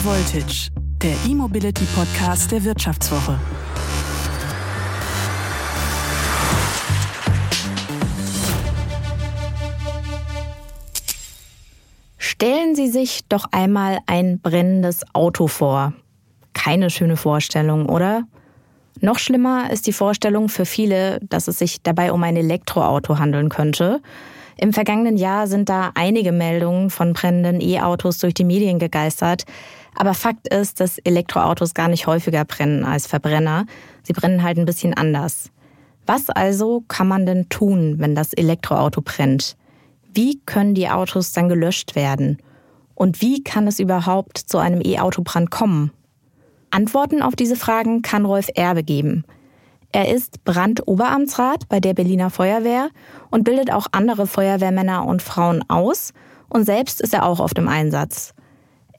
High Voltage, der E-Mobility Podcast der Wirtschaftswoche. Stellen Sie sich doch einmal ein brennendes Auto vor. Keine schöne Vorstellung, oder? Noch schlimmer ist die Vorstellung für viele, dass es sich dabei um ein Elektroauto handeln könnte. Im vergangenen Jahr sind da einige Meldungen von brennenden E-Autos durch die Medien gegeistert. Aber Fakt ist, dass Elektroautos gar nicht häufiger brennen als Verbrenner. Sie brennen halt ein bisschen anders. Was also kann man denn tun, wenn das Elektroauto brennt? Wie können die Autos dann gelöscht werden? Und wie kann es überhaupt zu einem E-Autobrand kommen? Antworten auf diese Fragen kann Rolf Erbe geben. Er ist Brandoberamtsrat bei der Berliner Feuerwehr und bildet auch andere Feuerwehrmänner und Frauen aus und selbst ist er auch auf dem Einsatz.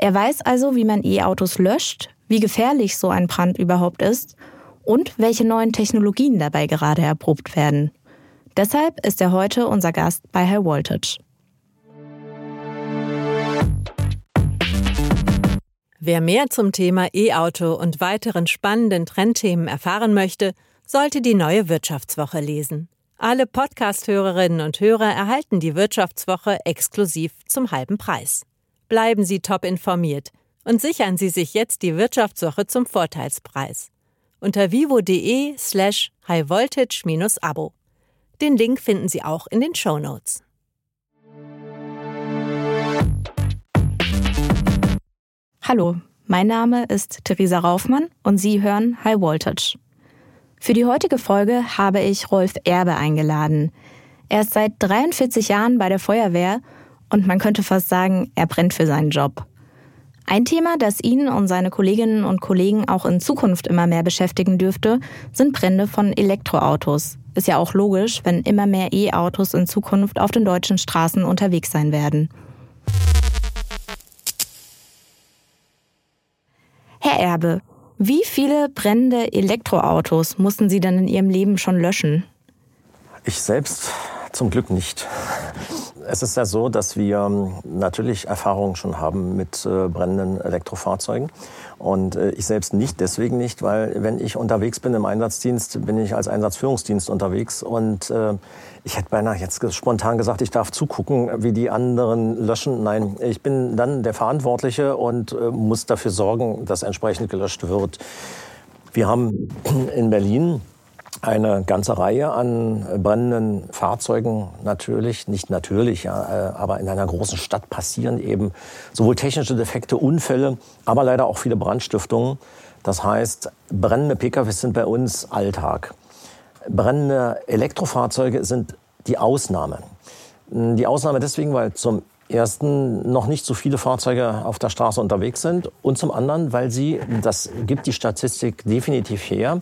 Er weiß also, wie man E-Autos löscht, wie gefährlich so ein Brand überhaupt ist und welche neuen Technologien dabei gerade erprobt werden. Deshalb ist er heute unser Gast bei High Voltage. Wer mehr zum Thema E-Auto und weiteren spannenden Trendthemen erfahren möchte, sollte die neue Wirtschaftswoche lesen. Alle Podcast-Hörerinnen und Hörer erhalten die Wirtschaftswoche exklusiv zum halben Preis. Bleiben Sie top informiert und sichern Sie sich jetzt die Wirtschaftswoche zum Vorteilspreis unter vivo.de slash highvoltage-abo. Den Link finden Sie auch in den Show Notes. Hallo, mein Name ist Theresa Raufmann und Sie hören High Voltage. Für die heutige Folge habe ich Rolf Erbe eingeladen. Er ist seit 43 Jahren bei der Feuerwehr und man könnte fast sagen, er brennt für seinen Job. Ein Thema, das ihn und seine Kolleginnen und Kollegen auch in Zukunft immer mehr beschäftigen dürfte, sind Brände von Elektroautos. Ist ja auch logisch, wenn immer mehr E-Autos in Zukunft auf den deutschen Straßen unterwegs sein werden. Herr Erbe, wie viele brennende Elektroautos mussten Sie denn in Ihrem Leben schon löschen? Ich selbst zum Glück nicht. Es ist ja so, dass wir ähm, natürlich Erfahrungen schon haben mit äh, brennenden Elektrofahrzeugen. Und äh, ich selbst nicht, deswegen nicht, weil wenn ich unterwegs bin im Einsatzdienst, bin ich als Einsatzführungsdienst unterwegs. Und äh, ich hätte beinahe jetzt spontan gesagt, ich darf zugucken, wie die anderen löschen. Nein, ich bin dann der Verantwortliche und muss dafür sorgen, dass entsprechend gelöscht wird. Wir haben in Berlin eine ganze Reihe an brennenden Fahrzeugen natürlich, nicht natürlich, ja, äh, aber in einer großen Stadt passieren eben sowohl technische Defekte, Unfälle, aber leider auch viele Brandstiftungen. Das heißt, brennende PKWs sind bei uns Alltag. Brennende Elektrofahrzeuge sind die Ausnahme. Die Ausnahme deswegen, weil zum ersten noch nicht so viele Fahrzeuge auf der Straße unterwegs sind und zum anderen, weil sie, das gibt die Statistik definitiv her,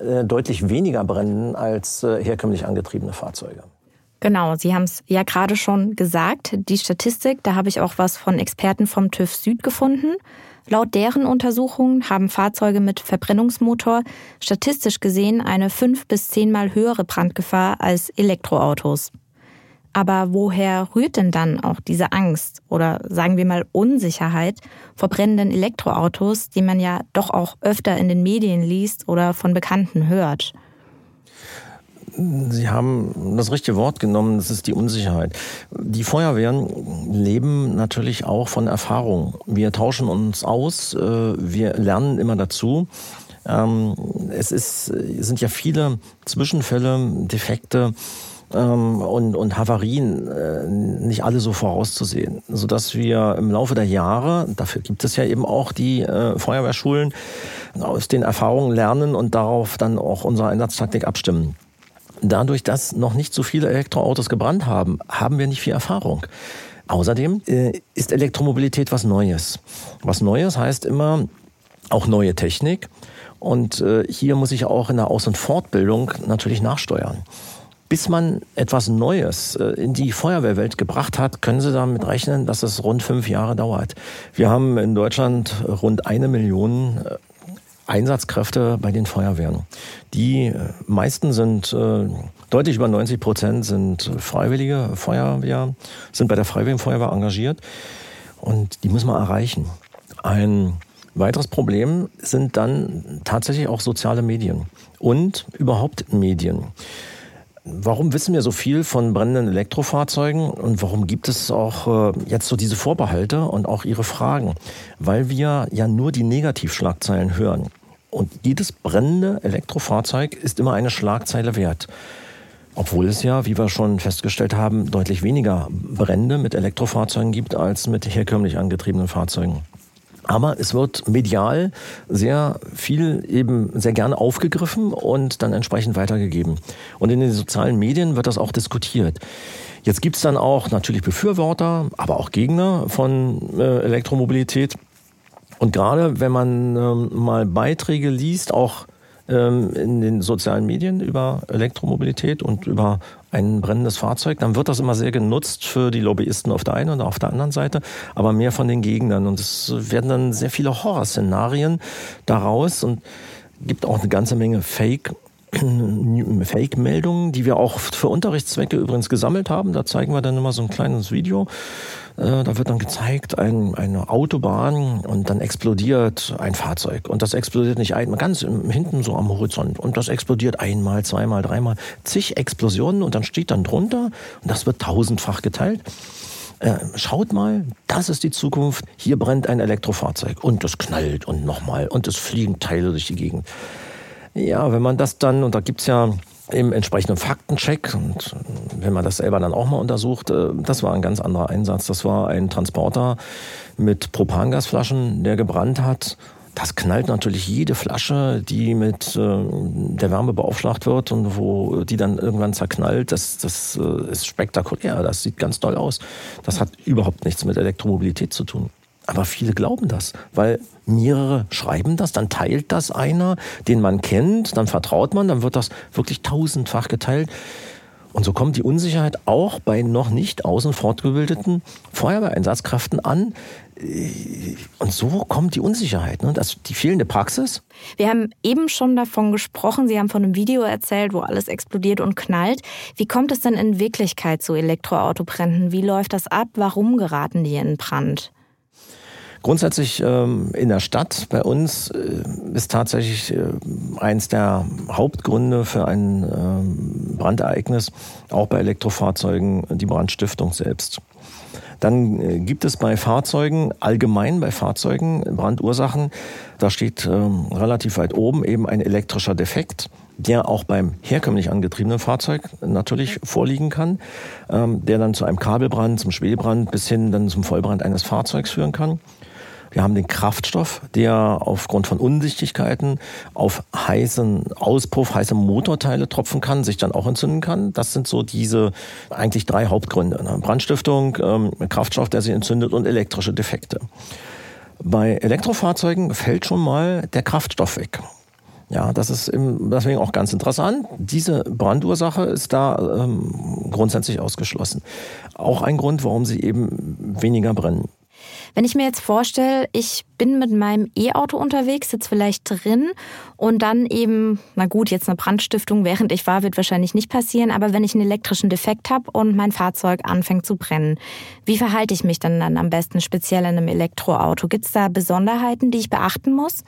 äh, deutlich weniger brennen als äh, herkömmlich angetriebene Fahrzeuge. Genau, Sie haben es ja gerade schon gesagt, die Statistik, da habe ich auch was von Experten vom TÜV Süd gefunden. Laut deren Untersuchungen haben Fahrzeuge mit Verbrennungsmotor statistisch gesehen eine fünf bis zehnmal höhere Brandgefahr als Elektroautos. Aber woher rührt denn dann auch diese Angst oder sagen wir mal Unsicherheit vor brennenden Elektroautos, die man ja doch auch öfter in den Medien liest oder von Bekannten hört? Sie haben das richtige Wort genommen, das ist die Unsicherheit. Die Feuerwehren leben natürlich auch von Erfahrung. Wir tauschen uns aus, äh, wir lernen immer dazu. Ähm, es ist, sind ja viele Zwischenfälle, Defekte, ähm, und, und Havarien äh, nicht alle so vorauszusehen, sodass wir im Laufe der Jahre, dafür gibt es ja eben auch die äh, Feuerwehrschulen, aus den Erfahrungen lernen und darauf dann auch unsere Einsatztaktik abstimmen. Dadurch, dass noch nicht so viele Elektroautos gebrannt haben, haben wir nicht viel Erfahrung. Außerdem äh, ist Elektromobilität was Neues. Was Neues heißt immer auch neue Technik. Und äh, hier muss ich auch in der Aus- und Fortbildung natürlich nachsteuern. Bis man etwas Neues äh, in die Feuerwehrwelt gebracht hat, können Sie damit rechnen, dass es rund fünf Jahre dauert. Wir haben in Deutschland rund eine Million äh, Einsatzkräfte bei den Feuerwehren. Die äh, meisten sind deutlich über 90 Prozent sind freiwillige Feuerwehr, sind bei der Freiwilligen Feuerwehr engagiert und die muss man erreichen. Ein weiteres Problem sind dann tatsächlich auch soziale Medien und überhaupt Medien. Warum wissen wir so viel von brennenden Elektrofahrzeugen und warum gibt es auch äh, jetzt so diese Vorbehalte und auch Ihre Fragen? Weil wir ja nur die Negativschlagzeilen hören. Und jedes brennende Elektrofahrzeug ist immer eine Schlagzeile wert. Obwohl es ja, wie wir schon festgestellt haben, deutlich weniger Brände mit Elektrofahrzeugen gibt als mit herkömmlich angetriebenen Fahrzeugen. Aber es wird medial sehr viel eben sehr gerne aufgegriffen und dann entsprechend weitergegeben. Und in den sozialen Medien wird das auch diskutiert. Jetzt gibt es dann auch natürlich Befürworter, aber auch Gegner von äh, Elektromobilität. Und gerade wenn man ähm, mal Beiträge liest, auch ähm, in den sozialen Medien über Elektromobilität und über ein brennendes Fahrzeug, dann wird das immer sehr genutzt für die Lobbyisten auf der einen und auf der anderen Seite, aber mehr von den Gegnern. Und es werden dann sehr viele Horrorszenarien daraus und gibt auch eine ganze Menge Fake Fake-Meldungen, die wir auch für Unterrichtszwecke übrigens gesammelt haben. Da zeigen wir dann immer so ein kleines Video. Äh, da wird dann gezeigt, ein, eine Autobahn und dann explodiert ein Fahrzeug. Und das explodiert nicht einmal, ganz hinten so am Horizont. Und das explodiert einmal, zweimal, dreimal, zig Explosionen und dann steht dann drunter und das wird tausendfach geteilt. Äh, schaut mal, das ist die Zukunft. Hier brennt ein Elektrofahrzeug und es knallt und nochmal und es fliegen Teile durch die Gegend. Ja, wenn man das dann, und da gibt's ja im entsprechenden Faktencheck und wenn man das selber dann auch mal untersucht, äh, das war ein ganz anderer Einsatz. Das war ein Transporter mit Propangasflaschen, der gebrannt hat. Das knallt natürlich jede Flasche, die mit äh, der Wärme beaufschlagt wird und wo die dann irgendwann zerknallt. Das, das äh, ist spektakulär. Das sieht ganz toll aus. Das hat überhaupt nichts mit Elektromobilität zu tun. Aber viele glauben das, weil mehrere schreiben das, dann teilt das einer, den man kennt, dann vertraut man, dann wird das wirklich tausendfach geteilt. Und so kommt die Unsicherheit auch bei noch nicht außen fortgebildeten Feuerwehreinsatzkräften an. Und so kommt die Unsicherheit, ne? das, die fehlende Praxis. Wir haben eben schon davon gesprochen, Sie haben von einem Video erzählt, wo alles explodiert und knallt. Wie kommt es denn in Wirklichkeit zu Elektroautobränden? Wie läuft das ab? Warum geraten die in Brand? Grundsätzlich ähm, in der Stadt bei uns äh, ist tatsächlich äh, eins der Hauptgründe für ein äh, Brandereignis, auch bei Elektrofahrzeugen, die Brandstiftung selbst. Dann äh, gibt es bei Fahrzeugen, allgemein bei Fahrzeugen, Brandursachen, da steht ähm, relativ weit oben eben ein elektrischer Defekt der auch beim herkömmlich angetriebenen Fahrzeug natürlich vorliegen kann, ähm, der dann zu einem Kabelbrand, zum Schwelbrand bis hin dann zum Vollbrand eines Fahrzeugs führen kann. Wir haben den Kraftstoff, der aufgrund von Undichtigkeiten auf heißen Auspuff, heiße Motorteile tropfen kann, sich dann auch entzünden kann. Das sind so diese eigentlich drei Hauptgründe. Ne? Brandstiftung, ähm, Kraftstoff, der sich entzündet und elektrische Defekte. Bei Elektrofahrzeugen fällt schon mal der Kraftstoff weg. Ja, das ist deswegen auch ganz interessant. Diese Brandursache ist da ähm, grundsätzlich ausgeschlossen. Auch ein Grund, warum sie eben weniger brennen. Wenn ich mir jetzt vorstelle, ich bin mit meinem E-Auto unterwegs, sitze vielleicht drin und dann eben, na gut, jetzt eine Brandstiftung, während ich war, wird wahrscheinlich nicht passieren, aber wenn ich einen elektrischen Defekt habe und mein Fahrzeug anfängt zu brennen, wie verhalte ich mich dann, dann am besten speziell in einem Elektroauto? Gibt es da Besonderheiten, die ich beachten muss?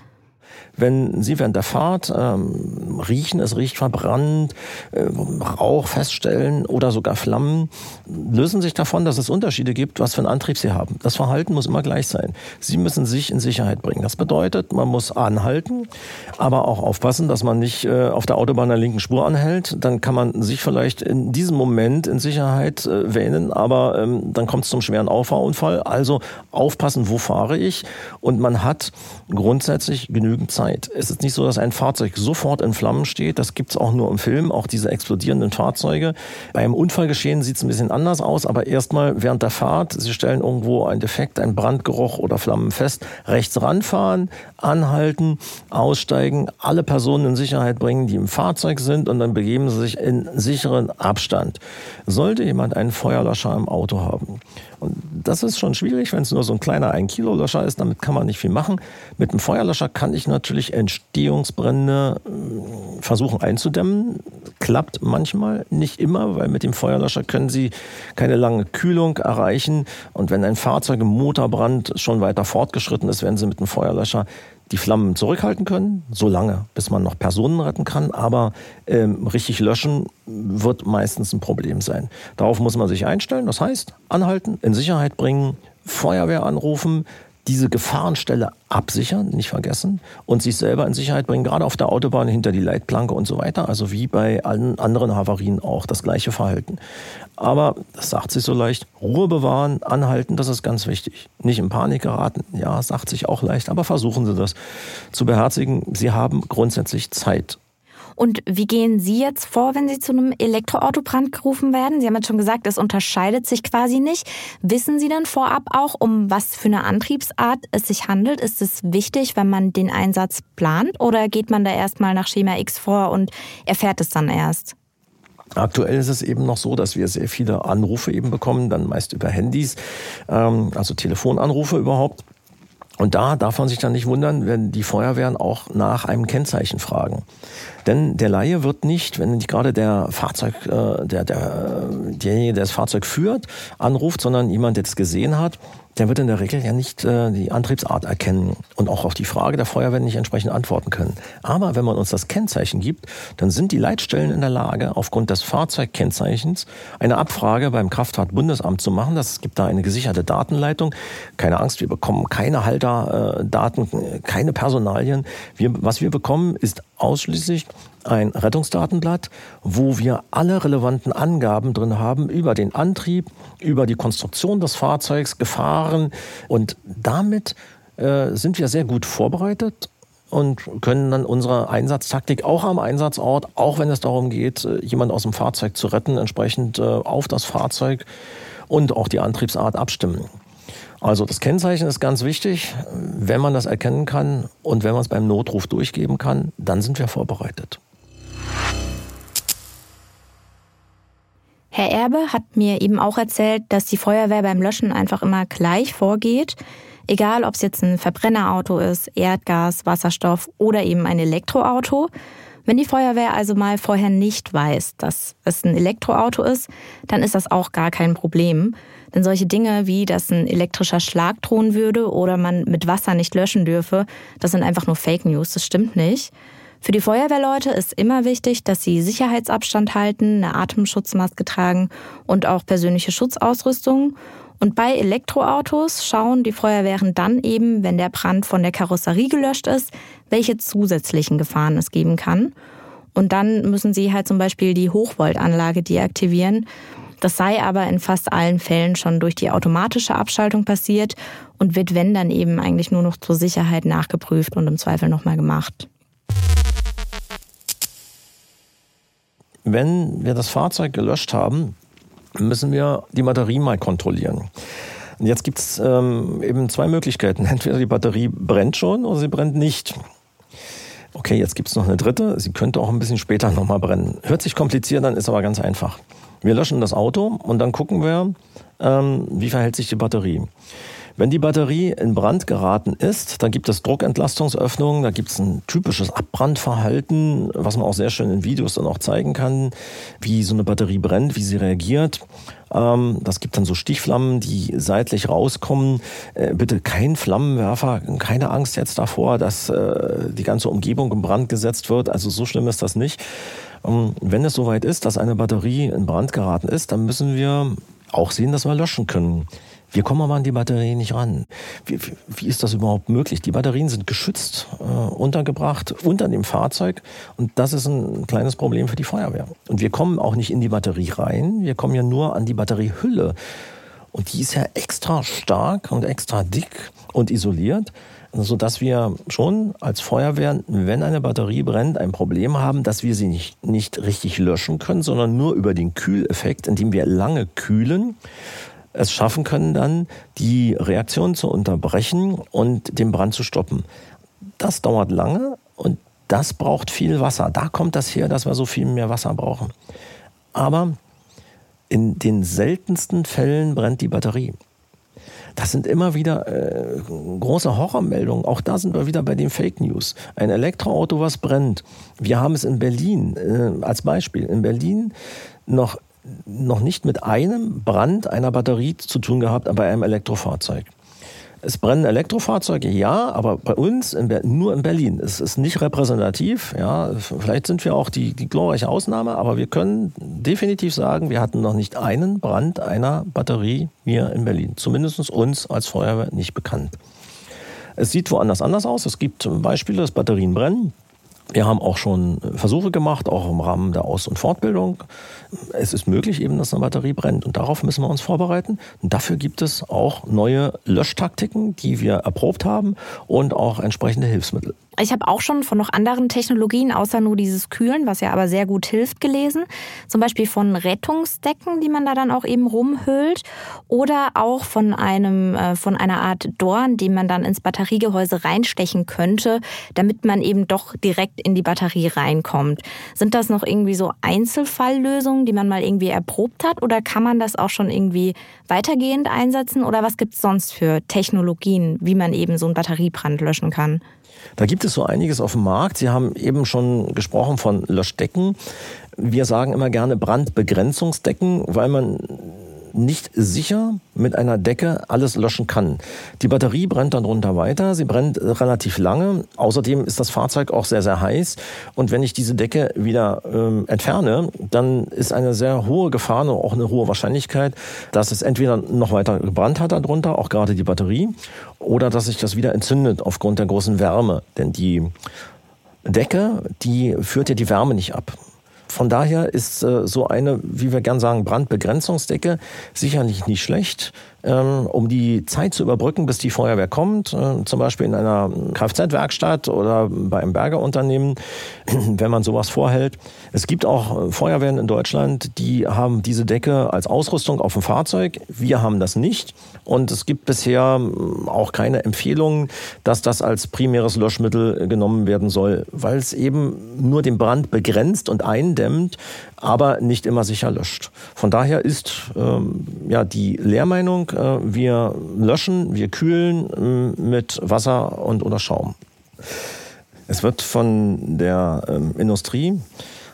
Wenn Sie während der Fahrt ähm, riechen, es riecht verbrannt, äh, Rauch feststellen oder sogar Flammen, lösen sich davon, dass es Unterschiede gibt, was für einen Antrieb Sie haben. Das Verhalten muss immer gleich sein. Sie müssen sich in Sicherheit bringen. Das bedeutet, man muss anhalten, aber auch aufpassen, dass man nicht äh, auf der Autobahn der linken Spur anhält. Dann kann man sich vielleicht in diesem Moment in Sicherheit äh, wähnen, aber ähm, dann kommt es zum schweren Auffahrunfall. Also aufpassen, wo fahre ich? Und man hat grundsätzlich genügend Zeit. Es ist nicht so, dass ein Fahrzeug sofort in Flammen steht. Das gibt es auch nur im Film, auch diese explodierenden Fahrzeuge. Beim Unfallgeschehen sieht es ein bisschen anders aus, aber erstmal während der Fahrt, Sie stellen irgendwo einen Defekt, einen Brandgeruch oder Flammen fest, rechts ranfahren, anhalten, aussteigen, alle Personen in Sicherheit bringen, die im Fahrzeug sind und dann begeben Sie sich in sicheren Abstand. Sollte jemand einen Feuerlöscher im Auto haben, und das ist schon schwierig, wenn es nur so ein kleiner 1-Kilo-Löscher ist. Damit kann man nicht viel machen. Mit einem Feuerlöscher kann ich natürlich Entstehungsbrände äh, versuchen einzudämmen. klappt manchmal, nicht immer, weil mit dem Feuerlöscher können Sie keine lange Kühlung erreichen. Und wenn ein Fahrzeug im Motorbrand schon weiter fortgeschritten ist, werden Sie mit dem Feuerlöscher die Flammen zurückhalten können, so lange, bis man noch Personen retten kann. Aber ähm, richtig löschen wird meistens ein Problem sein. Darauf muss man sich einstellen. Das heißt, anhalten, in Sicherheit bringen, Feuerwehr anrufen, diese Gefahrenstelle absichern, nicht vergessen, und sich selber in Sicherheit bringen, gerade auf der Autobahn hinter die Leitplanke und so weiter. Also wie bei allen anderen Havarien auch das gleiche Verhalten. Aber das sagt sich so leicht, Ruhe bewahren, anhalten, das ist ganz wichtig. Nicht in Panik geraten, ja, sagt sich auch leicht, aber versuchen Sie das zu beherzigen. Sie haben grundsätzlich Zeit. Und wie gehen Sie jetzt vor, wenn Sie zu einem Elektroautobrand gerufen werden? Sie haben jetzt schon gesagt, es unterscheidet sich quasi nicht. Wissen Sie denn vorab auch, um was für eine Antriebsart es sich handelt? Ist es wichtig, wenn man den Einsatz plant oder geht man da erstmal nach Schema X vor und erfährt es dann erst? Aktuell ist es eben noch so, dass wir sehr viele Anrufe eben bekommen, dann meist über Handys, ähm, also Telefonanrufe überhaupt. Und da darf man sich dann nicht wundern, wenn die Feuerwehren auch nach einem Kennzeichen fragen. Denn der Laie wird nicht, wenn nicht gerade der Fahrzeug, äh, der, der, derjenige, der das Fahrzeug führt, anruft, sondern jemand, der es gesehen hat, der wird in der Regel ja nicht äh, die Antriebsart erkennen und auch auf die Frage der Feuerwehr nicht entsprechend antworten können. Aber wenn man uns das Kennzeichen gibt, dann sind die Leitstellen in der Lage, aufgrund des Fahrzeugkennzeichens eine Abfrage beim Kraftfahrtbundesamt zu machen. Das gibt da eine gesicherte Datenleitung. Keine Angst, wir bekommen keine Halterdaten, keine Personalien. Wir, was wir bekommen, ist ausschließlich ein Rettungsdatenblatt, wo wir alle relevanten Angaben drin haben über den Antrieb, über die Konstruktion des Fahrzeugs, Gefahren. Und damit äh, sind wir sehr gut vorbereitet und können dann unsere Einsatztaktik auch am Einsatzort, auch wenn es darum geht, äh, jemanden aus dem Fahrzeug zu retten, entsprechend äh, auf das Fahrzeug und auch die Antriebsart abstimmen. Also das Kennzeichen ist ganz wichtig. Wenn man das erkennen kann und wenn man es beim Notruf durchgeben kann, dann sind wir vorbereitet. Herr Erbe hat mir eben auch erzählt, dass die Feuerwehr beim Löschen einfach immer gleich vorgeht. Egal, ob es jetzt ein Verbrennerauto ist, Erdgas, Wasserstoff oder eben ein Elektroauto. Wenn die Feuerwehr also mal vorher nicht weiß, dass es ein Elektroauto ist, dann ist das auch gar kein Problem. Denn solche Dinge wie, dass ein elektrischer Schlag drohen würde oder man mit Wasser nicht löschen dürfe, das sind einfach nur Fake News, das stimmt nicht. Für die Feuerwehrleute ist immer wichtig, dass sie Sicherheitsabstand halten, eine Atemschutzmaske tragen und auch persönliche Schutzausrüstung. Und bei Elektroautos schauen die Feuerwehren dann eben, wenn der Brand von der Karosserie gelöscht ist, welche zusätzlichen Gefahren es geben kann. Und dann müssen sie halt zum Beispiel die Hochvoltanlage deaktivieren. Das sei aber in fast allen Fällen schon durch die automatische Abschaltung passiert und wird, wenn dann eben eigentlich nur noch zur Sicherheit nachgeprüft und im Zweifel nochmal gemacht. Wenn wir das Fahrzeug gelöscht haben, müssen wir die Batterie mal kontrollieren. Und jetzt gibt es ähm, eben zwei Möglichkeiten. Entweder die Batterie brennt schon oder sie brennt nicht. Okay, jetzt gibt es noch eine dritte. Sie könnte auch ein bisschen später nochmal brennen. Hört sich kompliziert an, ist aber ganz einfach. Wir löschen das Auto und dann gucken wir, ähm, wie verhält sich die Batterie. Wenn die Batterie in Brand geraten ist, dann gibt es Druckentlastungsöffnungen, da gibt es ein typisches Abbrandverhalten, was man auch sehr schön in Videos dann auch zeigen kann, wie so eine Batterie brennt, wie sie reagiert. Ähm, das gibt dann so Stichflammen, die seitlich rauskommen. Äh, bitte kein Flammenwerfer, keine Angst jetzt davor, dass äh, die ganze Umgebung in Brand gesetzt wird. Also so schlimm ist das nicht. Ähm, wenn es soweit ist, dass eine Batterie in Brand geraten ist, dann müssen wir auch sehen, dass wir löschen können. Wir kommen aber an die Batterie nicht ran. Wie, wie ist das überhaupt möglich? Die Batterien sind geschützt äh, untergebracht unter dem Fahrzeug und das ist ein kleines Problem für die Feuerwehr. Und wir kommen auch nicht in die Batterie rein, wir kommen ja nur an die Batteriehülle. Und die ist ja extra stark und extra dick und isoliert, sodass wir schon als Feuerwehr, wenn eine Batterie brennt, ein Problem haben, dass wir sie nicht, nicht richtig löschen können, sondern nur über den Kühleffekt, indem wir lange kühlen, es schaffen können, dann die Reaktion zu unterbrechen und den Brand zu stoppen. Das dauert lange und das braucht viel Wasser. Da kommt das her, dass wir so viel mehr Wasser brauchen. Aber in den seltensten Fällen brennt die Batterie. Das sind immer wieder äh, große Horrormeldungen. Auch da sind wir wieder bei den Fake News. Ein Elektroauto, was brennt. Wir haben es in Berlin äh, als Beispiel. In Berlin noch noch nicht mit einem Brand einer Batterie zu tun gehabt, aber einem Elektrofahrzeug. Es brennen Elektrofahrzeuge, ja, aber bei uns in nur in Berlin. Es ist nicht repräsentativ. Ja, vielleicht sind wir auch die, die glorreiche Ausnahme, aber wir können definitiv sagen, wir hatten noch nicht einen Brand einer Batterie hier in Berlin. Zumindest uns als Feuerwehr nicht bekannt. Es sieht woanders anders aus. Es gibt Beispiele, dass Batterien brennen. Wir haben auch schon Versuche gemacht, auch im Rahmen der Aus- und Fortbildung. Es ist möglich eben, dass eine Batterie brennt und darauf müssen wir uns vorbereiten. Und dafür gibt es auch neue Löschtaktiken, die wir erprobt haben und auch entsprechende Hilfsmittel. Ich habe auch schon von noch anderen Technologien, außer nur dieses Kühlen, was ja aber sehr gut hilft, gelesen. Zum Beispiel von Rettungsdecken, die man da dann auch eben rumhüllt. Oder auch von einem, äh, von einer Art Dorn, die man dann ins Batteriegehäuse reinstechen könnte, damit man eben doch direkt in die Batterie reinkommt. Sind das noch irgendwie so Einzelfalllösungen, die man mal irgendwie erprobt hat? Oder kann man das auch schon irgendwie weitergehend einsetzen? Oder was gibt es sonst für Technologien, wie man eben so einen Batteriebrand löschen kann? Da gibt es so einiges auf dem Markt. Sie haben eben schon gesprochen von Löschdecken. Wir sagen immer gerne Brandbegrenzungsdecken, weil man nicht sicher mit einer Decke alles löschen kann. Die Batterie brennt dann runter weiter, sie brennt relativ lange. Außerdem ist das Fahrzeug auch sehr, sehr heiß. Und wenn ich diese Decke wieder ähm, entferne, dann ist eine sehr hohe Gefahr und auch eine hohe Wahrscheinlichkeit, dass es entweder noch weiter gebrannt hat darunter, auch gerade die Batterie, oder dass sich das wieder entzündet aufgrund der großen Wärme. Denn die Decke, die führt ja die Wärme nicht ab. Von daher ist äh, so eine, wie wir gern sagen, Brandbegrenzungsdecke sicherlich nicht schlecht, um die Zeit zu überbrücken, bis die Feuerwehr kommt, äh, zum Beispiel in einer Kfz-Werkstatt oder bei einem Bergerunternehmen, wenn man sowas vorhält. Es gibt auch Feuerwehren in Deutschland, die haben diese Decke als Ausrüstung auf dem Fahrzeug. Wir haben das nicht. Und es gibt bisher ähm, auch keine Empfehlungen, dass das als primäres Löschmittel genommen werden soll, weil es eben nur den Brand begrenzt und eindämmt, aber nicht immer sicher löscht. Von daher ist ähm, ja die Lehrmeinung, äh, wir löschen, wir kühlen äh, mit Wasser und oder Schaum. Es wird von der ähm, Industrie,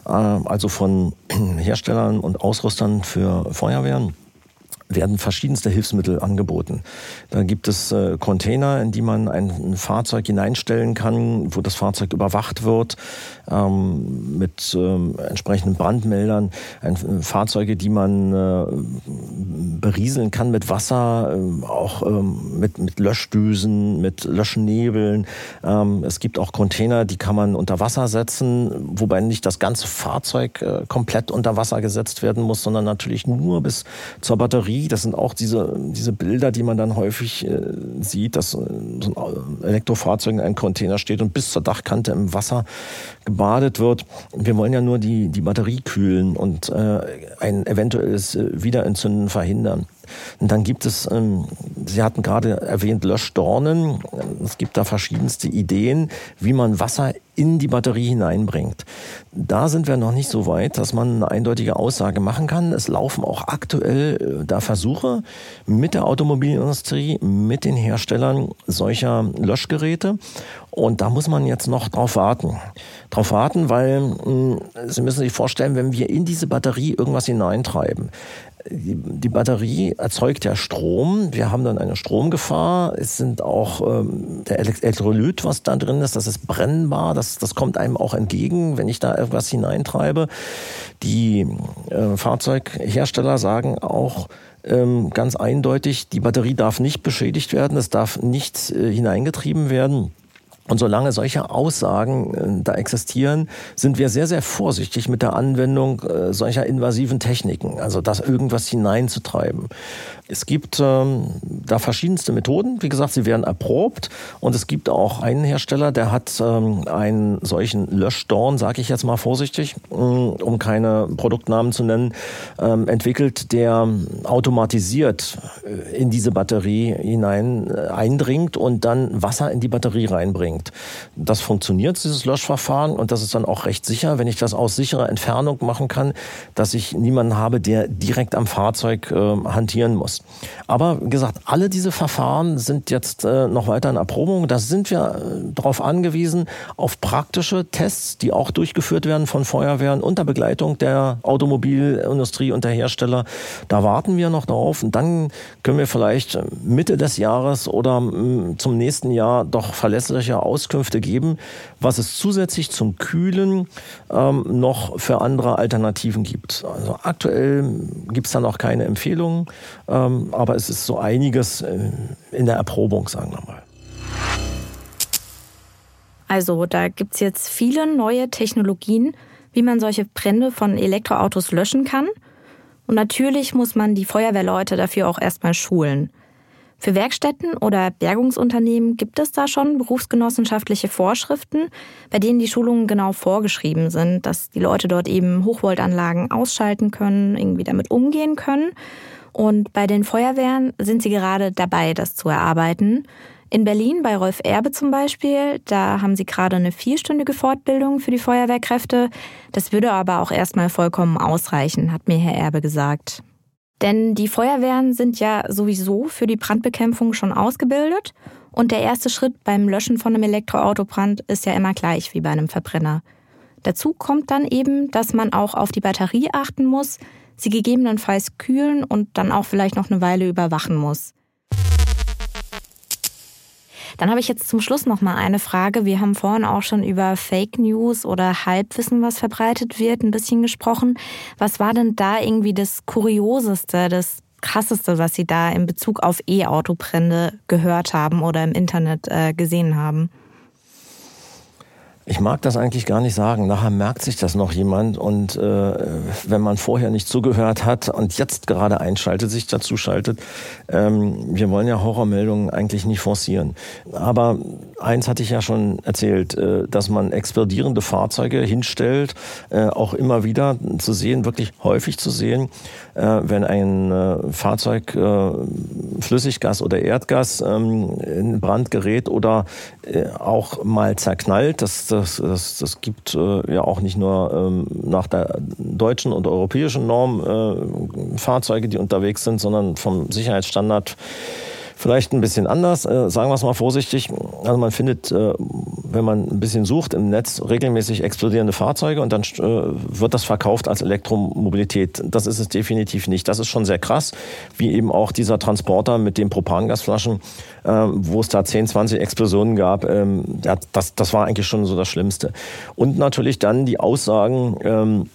äh, also von Herstellern und Ausrüstern für Feuerwehren, werden verschiedenste Hilfsmittel angeboten. Da gibt es äh, Container, in die man ein Fahrzeug hineinstellen kann, wo das Fahrzeug überwacht wird ähm, mit ähm, entsprechenden Brandmeldern. Ein, äh, Fahrzeuge, die man äh, berieseln kann mit Wasser, äh, auch ähm, mit, mit Löschdüsen, mit Löschnebeln. Ähm, es gibt auch Container, die kann man unter Wasser setzen, wobei nicht das ganze Fahrzeug äh, komplett unter Wasser gesetzt werden muss, sondern natürlich nur bis zur Batterie das sind auch diese, diese Bilder, die man dann häufig äh, sieht, dass äh, so ein Elektrofahrzeug in einem Container steht und bis zur Dachkante im Wasser gebadet wird. Wir wollen ja nur die, die Batterie kühlen und äh, ein eventuelles äh, Wiederentzünden verhindern. Und dann gibt es, ähm, Sie hatten gerade erwähnt, Löschdornen. Es gibt da verschiedenste Ideen, wie man Wasser in die Batterie hineinbringt. Da sind wir noch nicht so weit, dass man eine eindeutige Aussage machen kann. Es laufen auch aktuell äh, da Versuche mit der Automobilindustrie, mit den Herstellern solcher Löschgeräte. Und da muss man jetzt noch drauf warten. Drauf warten, weil hm, Sie müssen sich vorstellen, wenn wir in diese Batterie irgendwas hineintreiben, die, Batterie erzeugt ja Strom. Wir haben dann eine Stromgefahr. Es sind auch ähm, der Elektrolyt, was da drin ist, das ist brennbar. Das, das kommt einem auch entgegen, wenn ich da etwas hineintreibe. Die äh, Fahrzeughersteller sagen auch, ähm, ganz eindeutig, die Batterie darf nicht beschädigt werden, es darf nicht äh, hineingetrieben werden. Und solange solche Aussagen äh, da existieren, sind wir sehr, sehr vorsichtig mit der Anwendung äh, solcher invasiven Techniken, also das irgendwas hineinzutreiben. Es gibt ähm, da verschiedenste Methoden. Wie gesagt, sie werden erprobt. Und es gibt auch einen Hersteller, der hat ähm, einen solchen Löschdorn, sage ich jetzt mal vorsichtig, äh, um keine Produktnamen zu nennen, ähm, entwickelt, der automatisiert äh, in diese Batterie hinein eindringt und dann Wasser in die Batterie reinbringt hängt. Das funktioniert, dieses Löschverfahren, und das ist dann auch recht sicher, wenn ich das aus sicherer Entfernung machen kann, dass ich niemanden habe, der direkt am Fahrzeug äh, hantieren muss. Aber wie gesagt, alle diese Verfahren sind jetzt äh, noch weiter in Erprobung. Da sind wir äh, darauf angewiesen, auf praktische Tests, die auch durchgeführt werden von Feuerwehren unter Begleitung der Automobilindustrie und der Hersteller. Da warten wir noch drauf und dann können wir vielleicht Mitte des Jahres oder mm, zum nächsten Jahr doch verlässliche Auskünfte geben, was es zusätzlich zum Kühlen ähm, noch für andere Alternativen gibt. Also aktuell gibt es da noch keine Empfehlungen, ähm, aber es ist so einiges äh, in der Erprobung, sagen wir mal. Also da gibt es jetzt viele neue Technologien, wie man solche Brände von Elektroautos löschen kann. Und natürlich muss man die Feuerwehrleute dafür auch erstmal schulen. Für Werkstätten oder Bergungsunternehmen gibt es da schon berufsgenossenschaftliche Vorschriften, bei denen die Schulungen genau vorgeschrieben sind, dass die Leute dort eben Hochvoltanlagen ausschalten können, irgendwie damit umgehen können. Und bei den Feuerwehren sind sie gerade dabei, das zu erarbeiten. In Berlin bei Rolf Erbe zum Beispiel, da haben sie gerade eine vierstündige Fortbildung für die Feuerwehrkräfte. Das würde aber auch erstmal vollkommen ausreichen, hat mir Herr Erbe gesagt. Denn die Feuerwehren sind ja sowieso für die Brandbekämpfung schon ausgebildet und der erste Schritt beim Löschen von einem Elektroautobrand ist ja immer gleich wie bei einem Verbrenner. Dazu kommt dann eben, dass man auch auf die Batterie achten muss, sie gegebenenfalls kühlen und dann auch vielleicht noch eine Weile überwachen muss. Dann habe ich jetzt zum Schluss noch mal eine Frage. Wir haben vorhin auch schon über Fake News oder Halbwissen, was verbreitet wird, ein bisschen gesprochen. Was war denn da irgendwie das Kurioseste, das Krasseste, was Sie da in Bezug auf E-Autobrände gehört haben oder im Internet äh, gesehen haben? Ich mag das eigentlich gar nicht sagen. Nachher merkt sich das noch jemand und äh, wenn man vorher nicht zugehört hat und jetzt gerade einschaltet, sich dazu schaltet, ähm, wir wollen ja Horrormeldungen eigentlich nicht forcieren. Aber eins hatte ich ja schon erzählt, äh, dass man explodierende Fahrzeuge hinstellt, äh, auch immer wieder zu sehen, wirklich häufig zu sehen, äh, wenn ein Fahrzeug Flüssiggas oder Erdgas ähm, in Brand gerät oder auch mal zerknallt. Das das, das, das gibt ja auch nicht nur ähm, nach der deutschen und europäischen Norm Fahrzeuge, die unterwegs sind, sondern vom Sicherheitsstandard vielleicht ein bisschen anders, äh, sagen wir es mal vorsichtig. Also man findet, äh, wenn man ein bisschen sucht im Netz, regelmäßig explodierende Fahrzeuge und dann äh, wird das verkauft als Elektromobilität. Das ist es definitiv nicht. Das ist schon sehr krass, wie eben auch dieser Transporter mit den Propangasflaschen, äh, wo es da 10, 20 Explosionen gab. Ähm, das, das war eigentlich schon so das Schlimmste. Und natürlich dann die Aussagen, ähm,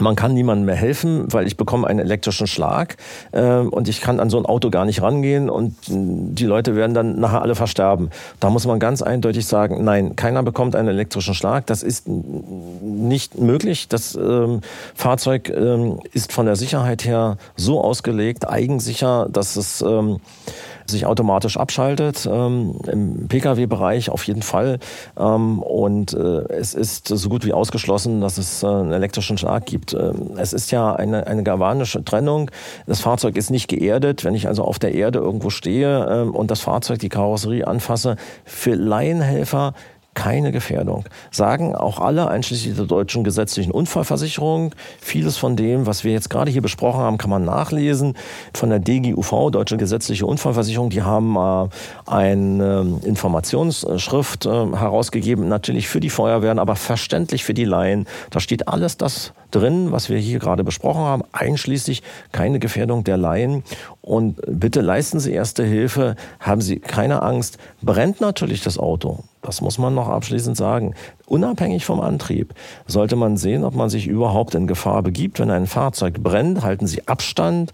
man kann niemandem mehr helfen, weil ich bekomme einen elektrischen Schlag äh, und ich kann an so ein Auto gar nicht rangehen und die Leute werden dann nachher alle versterben. Da muss man ganz eindeutig sagen, nein, keiner bekommt einen elektrischen Schlag. Das ist nicht möglich. Das ähm, Fahrzeug ähm, ist von der Sicherheit her so ausgelegt, eigensicher, dass es ähm, sich automatisch abschaltet. Ähm, Im Pkw-Bereich auf jeden Fall. Ähm, und äh, es ist so gut wie ausgeschlossen, dass es äh, einen elektrischen Schlag gibt. Ähm, es ist ja eine, eine galvanische Trennung. Das Fahrzeug ist nicht geerdet. Wenn ich also auf der Erde irgendwo stehe ähm, und das Fahrzeug, die Karosserie anfasse, für Laienhelfer keine Gefährdung. Sagen auch alle, einschließlich der deutschen gesetzlichen Unfallversicherung. Vieles von dem, was wir jetzt gerade hier besprochen haben, kann man nachlesen. Von der DGUV, Deutsche Gesetzliche Unfallversicherung, die haben äh, eine Informationsschrift äh, herausgegeben, natürlich für die Feuerwehren, aber verständlich für die Laien. Da steht alles das drin, was wir hier gerade besprochen haben, einschließlich keine Gefährdung der Laien. Und bitte leisten Sie erste Hilfe, haben Sie keine Angst. Brennt natürlich das Auto. Das muss man noch abschließend sagen. Unabhängig vom Antrieb sollte man sehen, ob man sich überhaupt in Gefahr begibt. Wenn ein Fahrzeug brennt, halten Sie Abstand.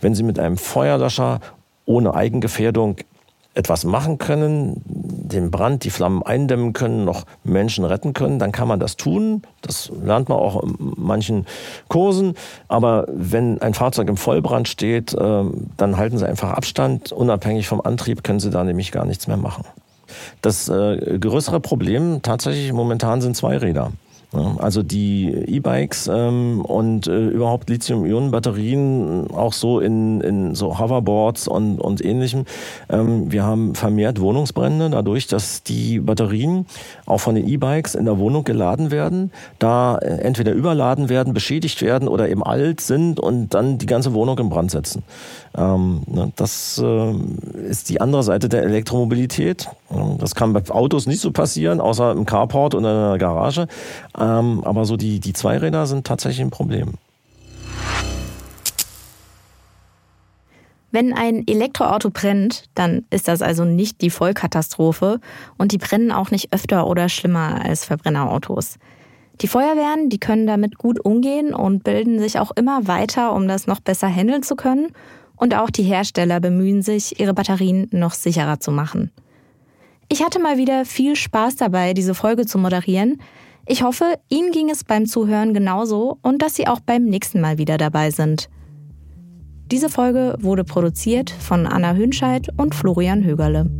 Wenn Sie mit einem Feuerlöscher ohne Eigengefährdung etwas machen können, den Brand, die Flammen eindämmen können, noch Menschen retten können, dann kann man das tun. Das lernt man auch in manchen Kursen. Aber wenn ein Fahrzeug im Vollbrand steht, ähm, dann halten Sie einfach Abstand. Unabhängig vom Antrieb können Sie da nämlich gar nichts mehr machen. Das äh, größere Problem tatsächlich momentan sind Zweiräder. Also die E-Bikes ähm, und äh, überhaupt Lithium-Ionen-Batterien, auch so in, in so Hoverboards und, und ähnlichem. Ähm, wir haben vermehrt Wohnungsbrände dadurch, dass die Batterien auch von den E-Bikes in der Wohnung geladen werden, da äh, entweder überladen werden, beschädigt werden oder eben alt sind und dann die ganze Wohnung in Brand setzen. Ähm, ne, das äh, ist die andere Seite der Elektromobilität. Das kann bei Autos nicht so passieren, außer im Carport oder in der Garage. Ähm, aber so die, die Zweiräder sind tatsächlich ein Problem. Wenn ein Elektroauto brennt, dann ist das also nicht die Vollkatastrophe und die brennen auch nicht öfter oder schlimmer als Verbrennerautos. Die Feuerwehren, die können damit gut umgehen und bilden sich auch immer weiter, um das noch besser handeln zu können. Und auch die Hersteller bemühen sich, ihre Batterien noch sicherer zu machen. Ich hatte mal wieder viel Spaß dabei, diese Folge zu moderieren. Ich hoffe, Ihnen ging es beim Zuhören genauso und dass Sie auch beim nächsten Mal wieder dabei sind. Diese Folge wurde produziert von Anna Hünscheid und Florian Högerle.